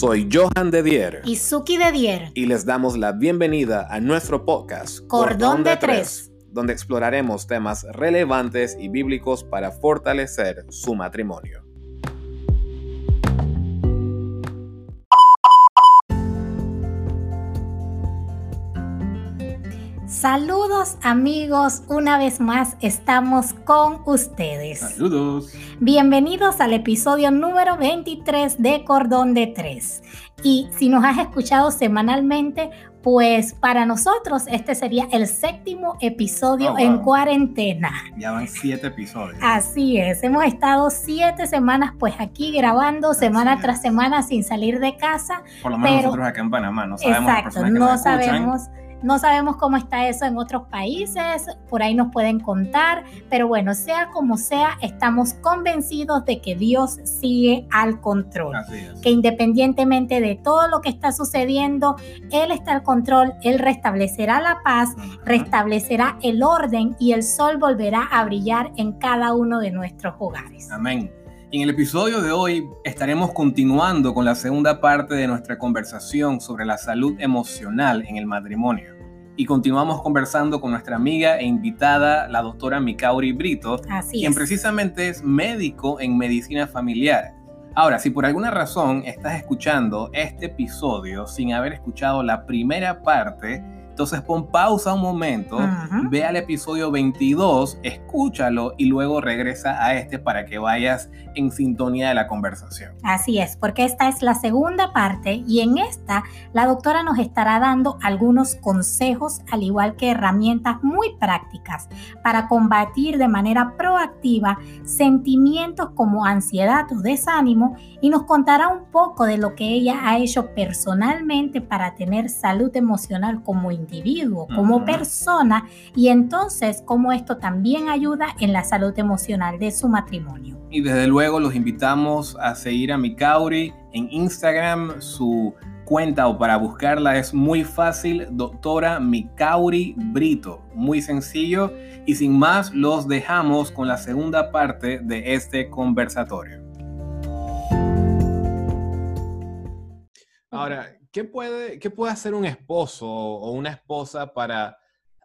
Soy Johan de Dier. Y Suki de Dier. Y les damos la bienvenida a nuestro podcast Cordón, de, Tres, donde exploraremos temas relevantes y bíblicos para fortalecer su matrimonio. Saludos amigos, una vez más estamos con ustedes. Saludos. Bienvenidos al episodio número 23 de Cordón de Tres. Y si nos has escuchado semanalmente, pues para nosotros este sería el séptimo episodio oh, en cuarentena. Ya van siete episodios. Así es, hemos estado siete semanas pues aquí grabando semana tras semana sin salir de casa. Por lo menos nosotros acá en Panamá no sabemos. Exacto, no sabemos no sabemos cómo está eso en otros países, por ahí nos pueden contar, pero bueno, sea como sea, estamos convencidos de que Dios sigue al control. Que independientemente de todo lo que está sucediendo, Él está al control, Él restablecerá la paz, restablecerá el orden y el sol volverá a brillar en cada uno de nuestros hogares. Amén. En el episodio de hoy estaremos continuando con la segunda parte de nuestra conversación sobre la salud emocional en el matrimonio. Y continuamos conversando con nuestra amiga e invitada, la doctora Mikauri Brito, quien precisamente es médico en medicina familiar. Ahora, si por alguna razón estás escuchando este episodio sin haber escuchado la primera parte, entonces pon pausa un momento, ve al episodio 22, escúchalo y luego regresa a este para que vayas en sintonía de la conversación. Así es, porque esta es la segunda parte y en esta la doctora nos estará dando algunos consejos, al igual que herramientas muy prácticas para combatir de manera proactiva sentimientos como ansiedad o desánimo y nos contará un poco de lo que ella ha hecho personalmente para tener salud emocional como individuo individuo, como persona, y entonces cómo esto también ayuda en la salud emocional de su matrimonio. Y desde luego los invitamos a seguir a Mikauri en Instagram, su cuenta o para buscarla es muy fácil, doctora Mikauri Brito, muy sencillo y sin más los dejamos con la segunda parte de este conversatorio. Ahora, ¿qué puede, ¿qué puede hacer un esposo o una esposa para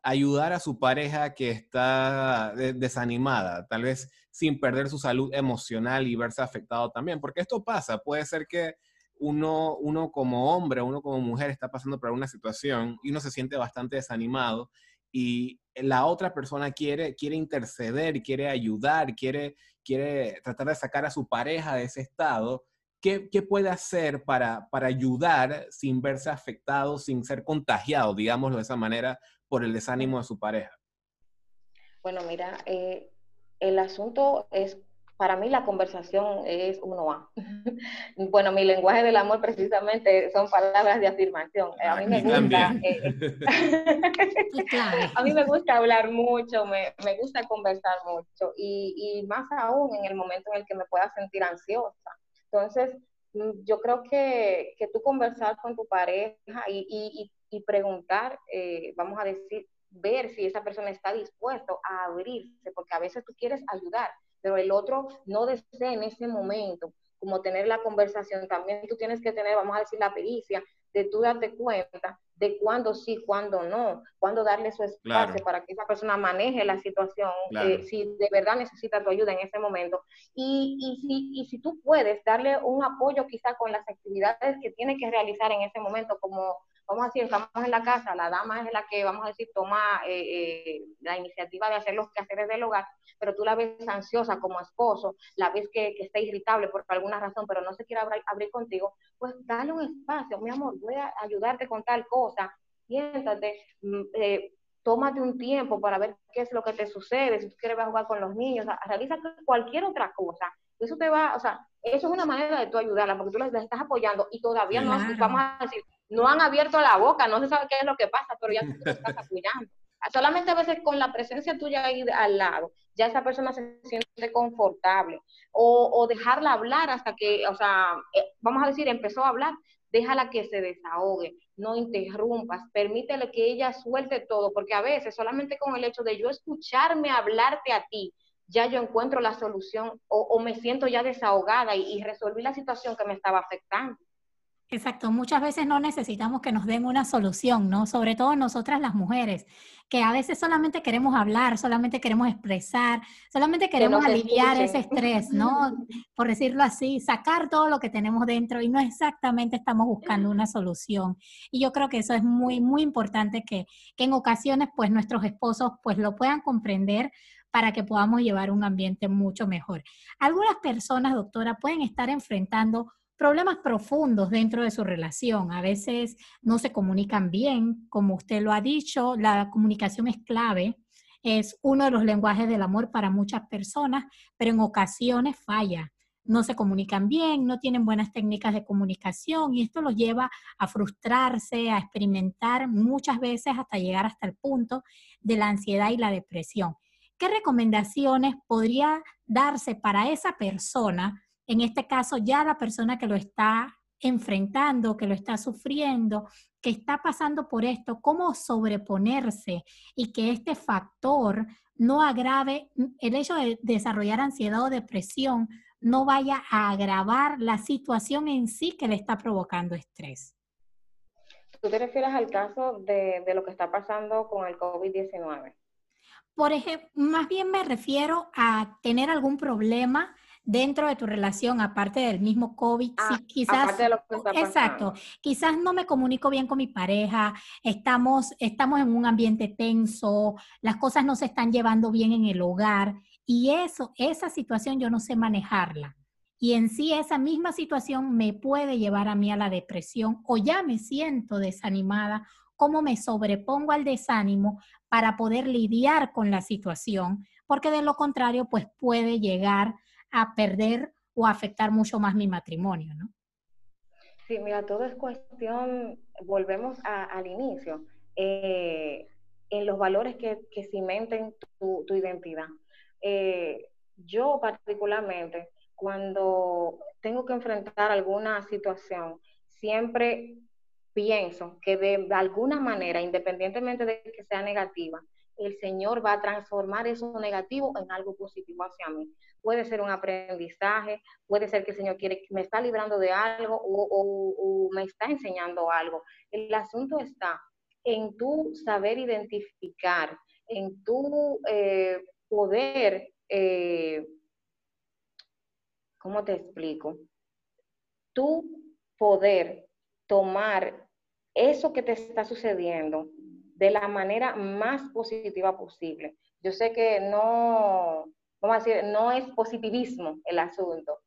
ayudar a su pareja que está desanimada, tal vez sin perder su salud emocional y verse afectado también? Porque esto pasa, puede ser que uno, uno como hombre, uno como mujer está pasando por una situación y uno se siente bastante desanimado y la otra persona quiere, quiere interceder, quiere ayudar, quiere, quiere tratar de sacar a su pareja de ese estado ¿qué, puede hacer para, para ayudar sin verse afectado, sin ser contagiado, digámoslo de esa manera, por el desánimo de su pareja? Bueno, mira, eh, el asunto es, para mí la conversación es uno a. bueno, mi lenguaje del amor precisamente son palabras de afirmación. A mí me gusta, eh, a mí me gusta hablar mucho, me, me gusta conversar mucho y, y, más aún en el momento en el que me pueda sentir ansiosa. Entonces, mm, yo creo que, que tú conversar con tu pareja y, y, preguntar, eh, vamos a decir, ver si esa persona está dispuesto a abrirse, porque a veces tú quieres ayudar, pero el otro no desea en ese momento como tener la conversación. También tú tienes que tener, vamos a decir, la pericia de tú darte cuenta de cuándo sí, cuándo no, cuándo darle su espacio para que esa persona maneje la situación, eh, si de verdad necesita tu ayuda en ese momento. Y, y, si, y si tú puedes darle un apoyo quizá con las actividades que tiene que realizar en ese momento, como vamos a decir, estamos en la casa, la dama es la que, vamos a decir, toma eh, eh, la iniciativa de hacer los quehaceres del hogar, pero tú la ves ansiosa como esposo, la ves que, está irritable por alguna razón, pero no se quiere abrir, contigo, pues dale un espacio, mi amor, voy a ayudarte con tal cosa, siéntate, mm, eh, tómate un tiempo para ver qué es lo que te sucede, si tú quieres jugar con los niños, realiza cualquier otra cosa. Eso te va, o sea, eso es una manera de tú ayudarla, porque tú la estás apoyando y todavía no, vamos a decir, no han abierto la boca, no se sabe qué es lo que pasa, pero ya tú te estás apoyando. Solamente a veces con la presencia tuya ahí al lado, ya esa persona se siente confortable. O, o dejarla hablar hasta que, o sea, eh, vamos a decir, empezó a hablar, déjala que se desahogue, no interrumpas, permítele que ella suelte todo, porque a veces solamente con el hecho de yo escucharme hablarte a ti, ya yo encuentro la solución o, me siento ya desahogada y, y resolví la situación que me estaba afectando. Exacto, muchas veces no necesitamos que nos den una solución, ¿no? Sobre todo nosotras las mujeres, que a veces solamente queremos hablar, solamente queremos expresar, solamente queremos aliviar ese estrés, ¿no? Por decirlo así, sacar todo lo que tenemos dentro y no exactamente estamos buscando una solución. Y yo creo que eso es muy, muy importante que, que en ocasiones pues nuestros esposos pues lo puedan comprender para que podamos llevar un ambiente mucho mejor. Algunas personas, doctora, pueden estar enfrentando problemas profundos dentro de su relación. A veces no se comunican bien, como usted lo ha dicho, la comunicación es clave, es uno de los lenguajes del amor para muchas personas, pero en ocasiones falla. No se comunican bien, no tienen buenas técnicas de comunicación y esto los lleva a frustrarse, a experimentar muchas veces hasta llegar hasta el punto de la ansiedad y la depresión. ¿Qué recomendaciones podría darse para esa persona en este caso ya la persona que lo está enfrentando, que lo está sufriendo, que está pasando por esto, cómo sobreponerse y que este factor no agrave el hecho de desarrollar ansiedad o depresión, no vaya a agravar la situación en sí que le está provocando estrés. ¿Tú te refieres al caso de, de lo que está pasando con el COVID-19? Por ejemplo, más bien me refiero a tener algún problema dentro de tu relación, aparte del mismo COVID, ah, quizás, de lo que está exacto, quizás no me comunico bien con mi pareja, estamos, estamos en un ambiente tenso, las cosas no se están llevando bien en el hogar y eso, esa situación yo no sé manejarla. Y en sí esa misma situación me puede llevar a mí a la depresión o ya me siento desanimada, cómo me sobrepongo al desánimo para poder lidiar con la situación, porque de lo contrario pues puede llegar a perder o afectar mucho más mi matrimonio, ¿no? Sí, mira, todo es cuestión, volvemos al inicio, eh, en los valores que, cimenten tu, identidad. Eh, yo particularmente, cuando tengo que enfrentar alguna situación, siempre pienso que de alguna manera, independientemente de que sea negativa, el Señor va a transformar eso negativo en algo positivo hacia mí puede ser un aprendizaje, puede ser que el Señor quiere, me está librando de algo o, me está enseñando algo. El asunto está en tu saber identificar, en tu eh, poder, eh, ¿cómo te explico? Tu poder tomar eso que te está sucediendo de la manera más positiva posible. Yo sé que no, vamos a decir, no es positivismo el asunto,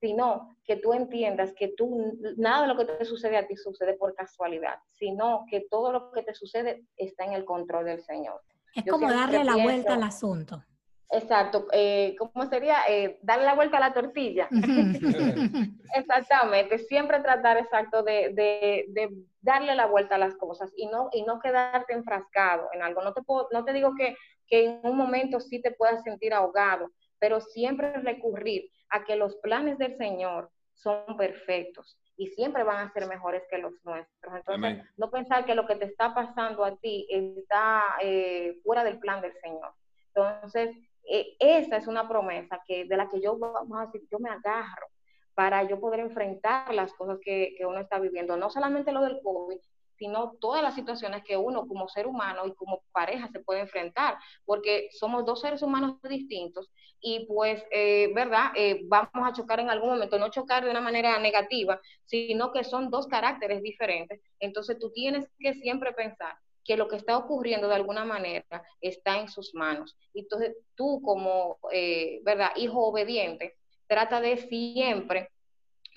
sino que tú entiendas que tú, nada de lo que te sucede a ti sucede por casualidad, sino que todo lo que te sucede está en el control del Señor. Es como darle la vuelta al asunto. Exacto, eh, ¿cómo sería? Eh, darle la vuelta a la tortilla. Exactamente, siempre tratar exacto de, de, de, darle la vuelta a las cosas y no, y no quedarte enfrascado en algo. No te, puedo, no te digo que, que en un momento sí te puedas sentir ahogado, pero siempre recurrir a que los planes del Señor son perfectos y siempre van a ser mejores que los nuestros. Entonces, no pensar que lo que te está pasando a ti está eh, fuera del plan del Señor. Entonces, eh, esa es una promesa que, de la que yo, vamos a decir, yo me agarro para yo poder enfrentar las cosas que, que uno está viviendo. No solamente lo del COVID, sino todas las situaciones que uno como ser humano y como pareja se puede enfrentar, porque somos dos seres humanos distintos y pues, eh, ¿verdad? Eh, vamos a chocar en algún momento, no chocar de una manera negativa, sino que son dos caracteres diferentes. Entonces tú tienes que siempre pensar que lo que está ocurriendo de alguna manera está en sus manos. Entonces tú como, eh, ¿verdad? Hijo obediente, trata de siempre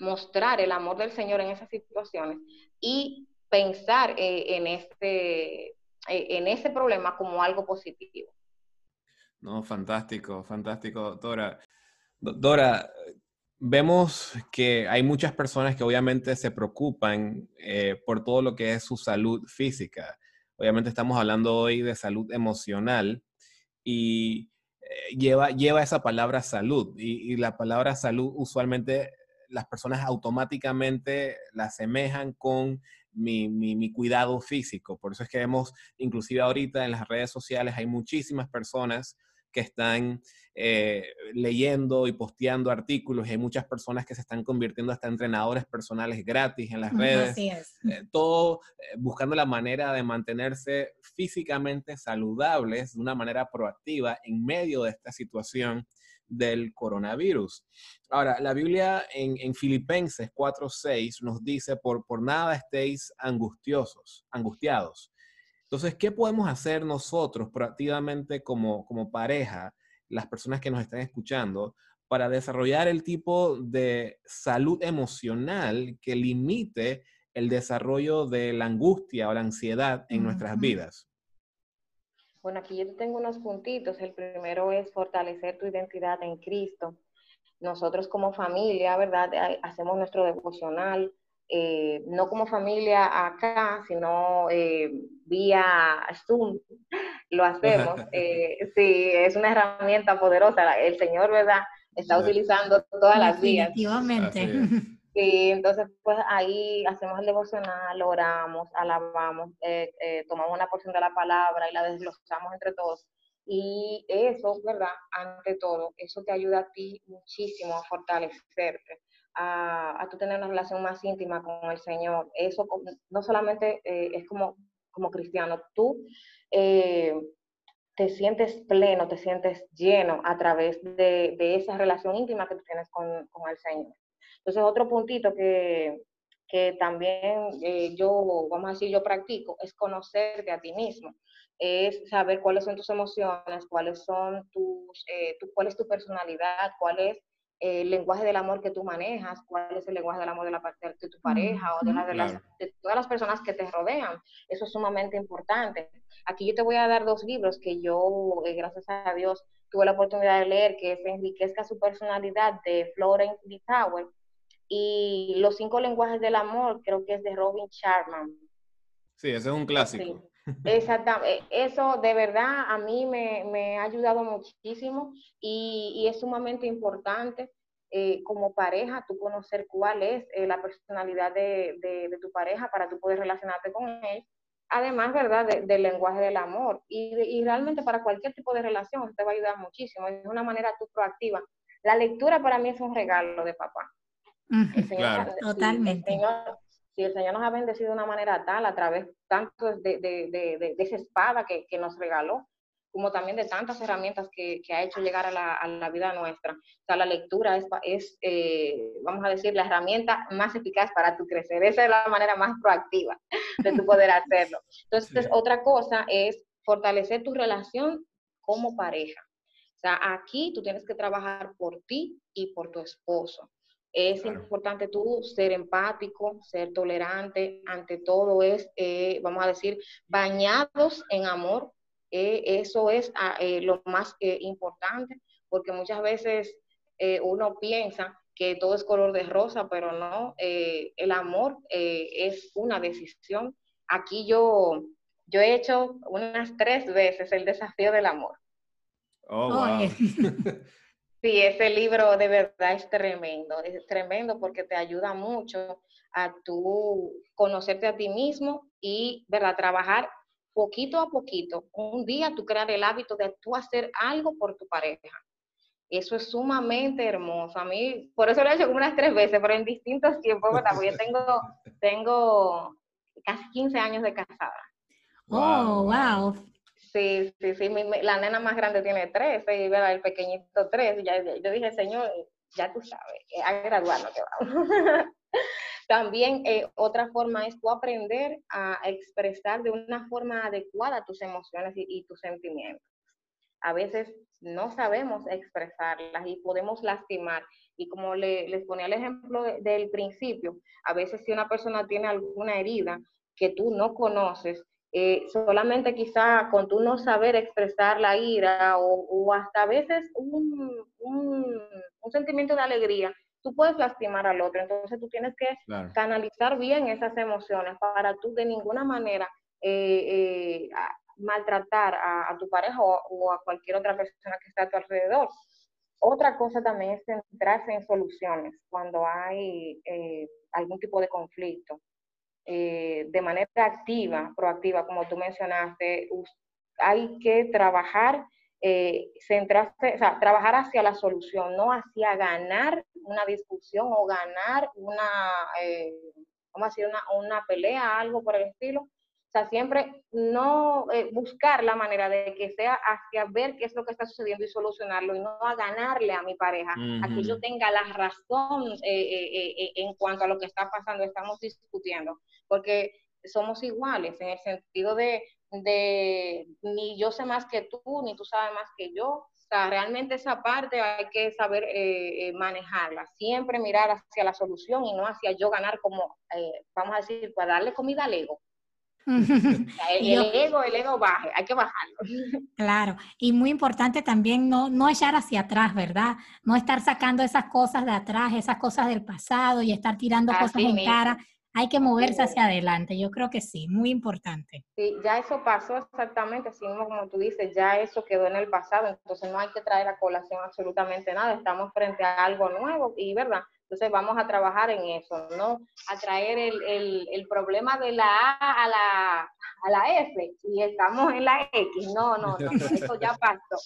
mostrar el amor del Señor en esas situaciones y pensar eh, en, este, eh, en ese problema como algo positivo. No, fantástico, fantástico, Dora. Dora, vemos que hay muchas personas que obviamente se preocupan eh, por todo lo que es su salud física. Obviamente estamos hablando hoy de salud emocional y lleva, lleva esa palabra salud y, la palabra salud usualmente las personas automáticamente la asemejan con mi, mi, cuidado físico. Por eso es que vemos, inclusive ahorita en las redes sociales, hay muchísimas personas que están eh, leyendo y posteando artículos y hay muchas personas que se están convirtiendo hasta entrenadores personales gratis en las redes. Así es. Eh, todo eh, buscando la manera de mantenerse físicamente saludables de una manera proactiva en medio de esta situación del coronavirus. Ahora, la Biblia en, en Filipenses 4:6 nos dice, por, por nada estéis angustiosos, angustiados. Entonces, ¿qué podemos hacer nosotros proactivamente como, como pareja, las personas que nos están escuchando, para desarrollar el tipo de salud emocional que limite el desarrollo de la angustia o la ansiedad en nuestras vidas? Bueno, aquí yo tengo unos puntitos. El primero es fortalecer tu identidad en Cristo. Nosotros como familia, ¿verdad? Hacemos nuestro devocional, eh, no como familia acá, sino eh, vía Zoom, lo hacemos. Eh, sí, es una herramienta poderosa. El Señor, ¿verdad? Está utilizando todas las vías. Definitivamente. Y entonces, pues ahí hacemos el devocional, oramos, alabamos, eh, eh, tomamos una porción de la palabra y la desglosamos entre todos. Y eso, ¿verdad? Ante todo, eso te ayuda a ti muchísimo a fortalecerte, a, a tú tener una relación más íntima con el Señor. Eso no solamente eh, es como, como cristiano, tú te sientes pleno, te sientes lleno a través de, de, esa relación íntima que tú tienes con, con el Señor. Entonces, otro puntito que, que también eh, yo, vamos a decir, yo practico, es conocerte a ti mismo, es saber cuáles son tus emociones, cuáles son tus, eh, tu, cuál es tu personalidad, cuál es el lenguaje del amor que tú manejas, cuál es el lenguaje del amor de la parte de tu pareja o de, de, las, de, todas las personas que te rodean. Eso es sumamente importante. Aquí yo te voy a dar dos libros que yo, eh, gracias a Dios, tuve la oportunidad de leer, que es Enriquezca su personalidad de Florence D. Tower y Los cinco lenguajes del amor, creo que es de Robin Sharman. Sí, ese es un clásico. Exactamente. Eso de verdad a mí me, ha ayudado muchísimo y, es sumamente importante eh, como pareja tú conocer cuál es eh, la personalidad de, tu pareja para tú poder relacionarte con él. Además, ¿verdad?, del lenguaje del amor. Y, y realmente para cualquier tipo de relación te va a ayudar muchísimo. Es una manera tú proactiva. La lectura para mí es un regalo de papá Totalmente. Si el, Señor, nos ha bendecido de una manera tal, a través tanto de, de, de, esa espada que, que, nos regaló, como también de tantas herramientas que, que ha hecho llegar a la, a la, vida nuestra. O sea, la lectura es, es eh, vamos a decir, la herramienta más eficaz para tu crecer. Esa es la manera más proactiva de tu poder hacerlo. Entonces, otra cosa es fortalecer tu relación como pareja. O sea, aquí tú tienes que trabajar por ti y por tu esposo. Es importante tú ser empático, ser tolerante, ante todo es, eh, vamos a decir, bañados en amor. Eh, eso es ah, eh, lo más importante, porque muchas veces uno piensa que todo es color de rosa, pero no, el amor es una decisión. Aquí yo, yo he hecho unas tres veces el desafío del amor. Oh, wow. Sí, ese libro de verdad es tremendo, es tremendo porque te ayuda mucho a tú conocerte a ti mismo y ¿verdad? trabajar poquito a poquito. Un día tú crear el hábito de tú hacer algo por tu pareja. Eso es sumamente hermoso. A mí, por eso lo he hecho como unas tres veces, pero en distintos tiempos, ¿verdad? Porque yo tengo, tengo casi 15 años de casada. Oh, wow. Sí, sí, sí, la nena más grande tiene tres, y el pequeñito tres. Y ya, yo dije, señor, ya tú sabes, eh, a graduarnos que vamos. También eh, otra forma es tú aprender a expresar de una forma adecuada tus emociones y, tus sentimientos. A veces no sabemos expresarlas y podemos lastimar. Y como le, les ponía el ejemplo del principio, a veces si una persona tiene alguna herida que tú no conoces, eh, solamente quizá con tú no saber expresar la ira o, hasta a veces un, un, sentimiento de alegría, tú puedes lastimar al otro. Entonces tú tienes que canalizar bien esas emociones para tú de ninguna manera eh, eh, maltratar a, tu pareja o, a cualquier otra persona que está a tu alrededor. Otra cosa también es centrarse en soluciones cuando hay algún tipo de conflicto. De manera activa, proactiva, como tú mencionaste, hay que trabajar eh, centrarse, o sea, trabajar hacia la solución, no hacia ganar una discusión o ganar una, eh, vamos a decir, una, una pelea, algo por el estilo, o sea, siempre no eh, buscar la manera de que sea hacia ver qué es lo que está sucediendo y solucionarlo y no a ganarle a mi pareja, a que yo tenga la razón eh, eh, en cuanto a lo que está pasando, estamos discutiendo, porque somos iguales en el sentido de, de ni yo sé más que tú, ni tú sabes más que yo. O sea, realmente esa parte hay que saber manejarla, siempre mirar hacia la solución y no hacia yo ganar como, vamos a decir, para darle comida al ego el, ego, el ego baje, hay que bajarlo. Claro, y muy importante también no, no echar hacia atrás, ¿verdad? No estar sacando esas cosas de atrás, esas cosas del pasado y estar tirando cosas en cara. Hay que moverse hacia adelante, yo creo que sí, muy importante. Sí, ya eso pasó exactamente, así mismo como tú dices, ya eso quedó en el pasado, entonces no hay que traer a colación absolutamente nada, estamos frente a algo nuevo y, ¿verdad? Entonces vamos a trabajar en eso, ¿no? A traer el, el, problema de la A a la, a la F y estamos en la X. No, no, no, eso ya pasó.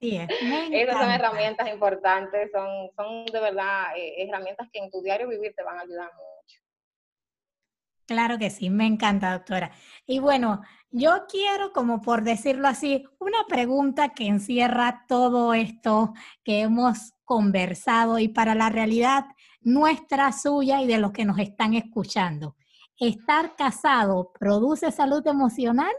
Sí, Esas son herramientas importantes, son, son de verdad eh, herramientas que en tu diario vivir te van a ayudar mucho. Claro que sí, me encanta, doctora. Y bueno, yo quiero, como por decirlo así, una pregunta que encierra todo esto que hemos conversado y para la realidad nuestra, suya y de los que nos están escuchando. ¿Estar casado produce salud emocional?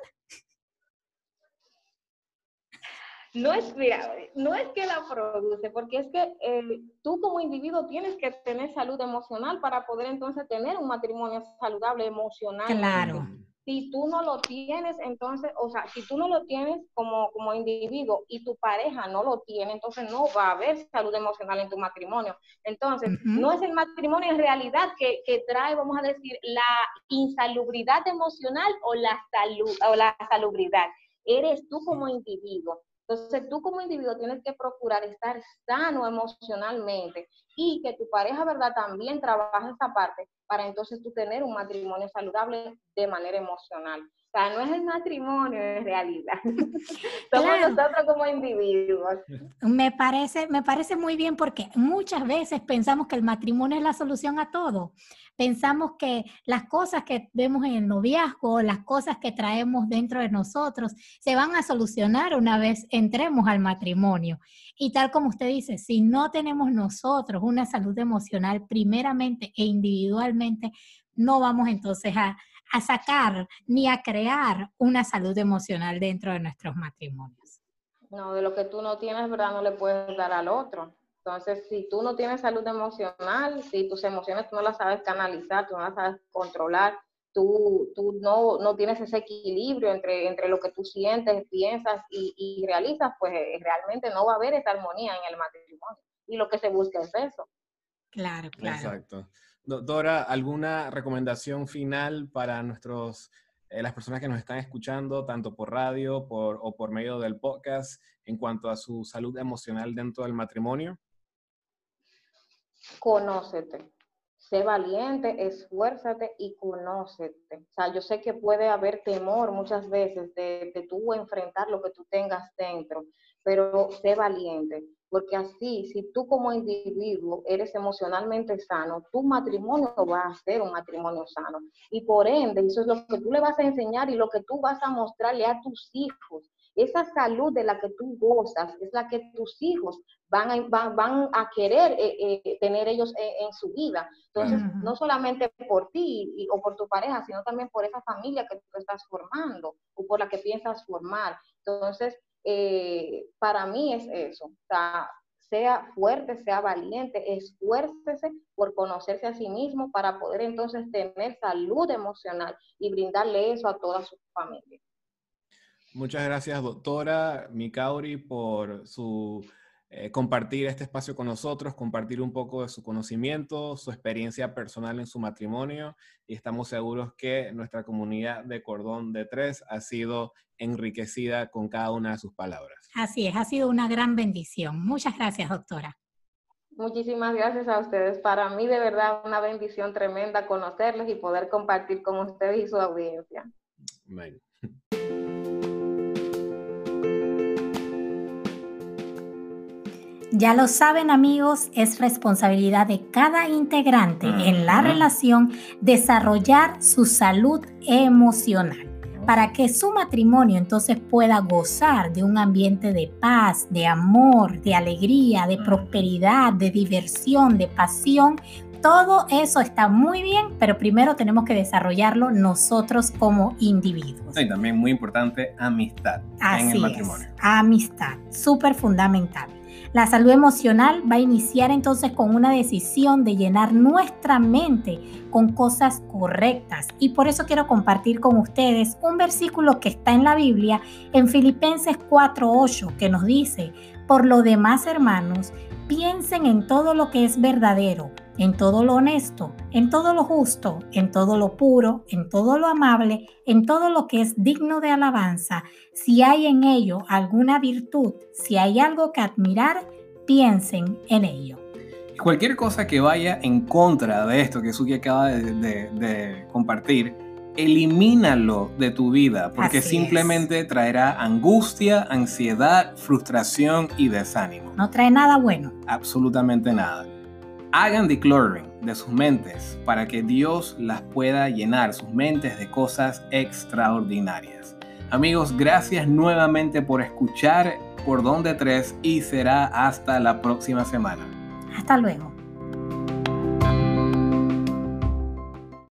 No es, mira, no es que la produce, porque es que eh, tú como individuo tienes que tener salud emocional para poder entonces tener un matrimonio saludable emocional. Claro si tú no lo tienes, entonces, o sea, si tú no lo tienes como, como individuo y tu pareja no lo tiene, entonces no va a haber salud emocional en tu matrimonio. Entonces, no es el matrimonio en realidad que, que, trae, vamos a decir, la insalubridad emocional o la salud o la salubridad. Eres tú como individuo. Entonces, tú como individuo tienes que procurar estar sano emocionalmente y que tu pareja, ¿verdad?, también trabaje esa parte para entonces tú tener un matrimonio saludable de manera emocional. O sea, no es el matrimonio en realidad. Somos nosotros como individuos. Me parece, me parece muy bien porque muchas veces pensamos que el matrimonio es la solución a todo. Pensamos que las cosas que vemos en el noviazgo, las cosas que traemos dentro de nosotros, se van a solucionar una vez entremos al matrimonio. Y tal como usted dice, si no tenemos nosotros una salud emocional primeramente e individualmente, no vamos entonces a a sacar ni a crear una salud emocional dentro de nuestros matrimonios. No, de lo que tú no tienes, ¿verdad? No le puedes dar al otro. Entonces, si tú no tienes salud emocional, si tus emociones tú no las sabes canalizar, tú no las sabes controlar, tú, tú no, no tienes ese equilibrio entre, entre lo que tú sientes, piensas y, y realizas, pues eh, realmente no va a haber esa armonía en el matrimonio. Y lo que se busca es eso. Claro, claro. Exacto. Doctora, ¿alguna recomendación final para nuestros, eh, las personas que nos están escuchando, tanto por radio por, o por medio del podcast, en cuanto a su salud emocional dentro del matrimonio? Conócete. Sé valiente, esfuérzate y conócete. O sea, yo sé que puede haber temor muchas veces de, de tú enfrentar lo que tú tengas dentro, pero sé valiente porque así, si tú como individuo eres emocionalmente sano, tu matrimonio va a ser un matrimonio sano. Y por ende, eso es lo que tú le vas a enseñar y lo que tú vas a mostrarle a tus hijos. Esa salud de la que tú gozas es la que tus hijos van a, van, a querer eh, eh, tener ellos en, su vida. Entonces, no solamente por ti o por tu pareja, sino también por esa familia que tú estás formando o por la que piensas formar. Entonces, eh, para mí es eso. sea fuerte, sea valiente, esfuércese por conocerse a sí mismo para poder entonces tener salud emocional y brindarle eso a toda su familia. Muchas gracias, doctora Mikauri, por su eh, compartir este espacio con nosotros, compartir un poco de su conocimiento, su experiencia personal en su matrimonio y estamos seguros que nuestra comunidad de Cordón de Tres ha sido enriquecida con cada una de sus palabras. Así es, ha sido una gran bendición. Muchas gracias, doctora. Muchísimas gracias a ustedes. Para mí de verdad una bendición tremenda conocerles y poder compartir con ustedes y su audiencia. Ya lo saben amigos, es responsabilidad de cada integrante en la relación desarrollar su salud emocional para que su matrimonio entonces pueda gozar de un ambiente de paz, de amor, de alegría, de prosperidad, de diversión, de pasión. Todo eso está muy bien, pero primero tenemos que desarrollarlo nosotros como individuos. Y también muy importante, amistad en el matrimonio. amistad, súper fundamental. La salud emocional va a iniciar entonces con una decisión de llenar nuestra mente con cosas correctas. Y por eso quiero compartir con ustedes un versículo que está en la Biblia, en Filipenses 4.8, que nos dice, por lo demás hermanos, piensen en todo lo que es verdadero en todo lo honesto, en todo lo justo, en todo lo puro, en todo lo amable, en todo lo que es digno de alabanza, si hay en ello alguna virtud, si hay algo que admirar, piensen en ello. Cualquier cosa que vaya en contra de esto que Suki acaba de, compartir, elimínalo de tu vida, porque simplemente traerá angustia, ansiedad, frustración y desánimo. No trae nada bueno. Absolutamente nada. Hagan decluttering de sus mentes para que Dios las pueda llenar, sus mentes, de cosas extraordinarias. Amigos, gracias nuevamente por escuchar por Donde Tres y será hasta la próxima semana. Hasta luego.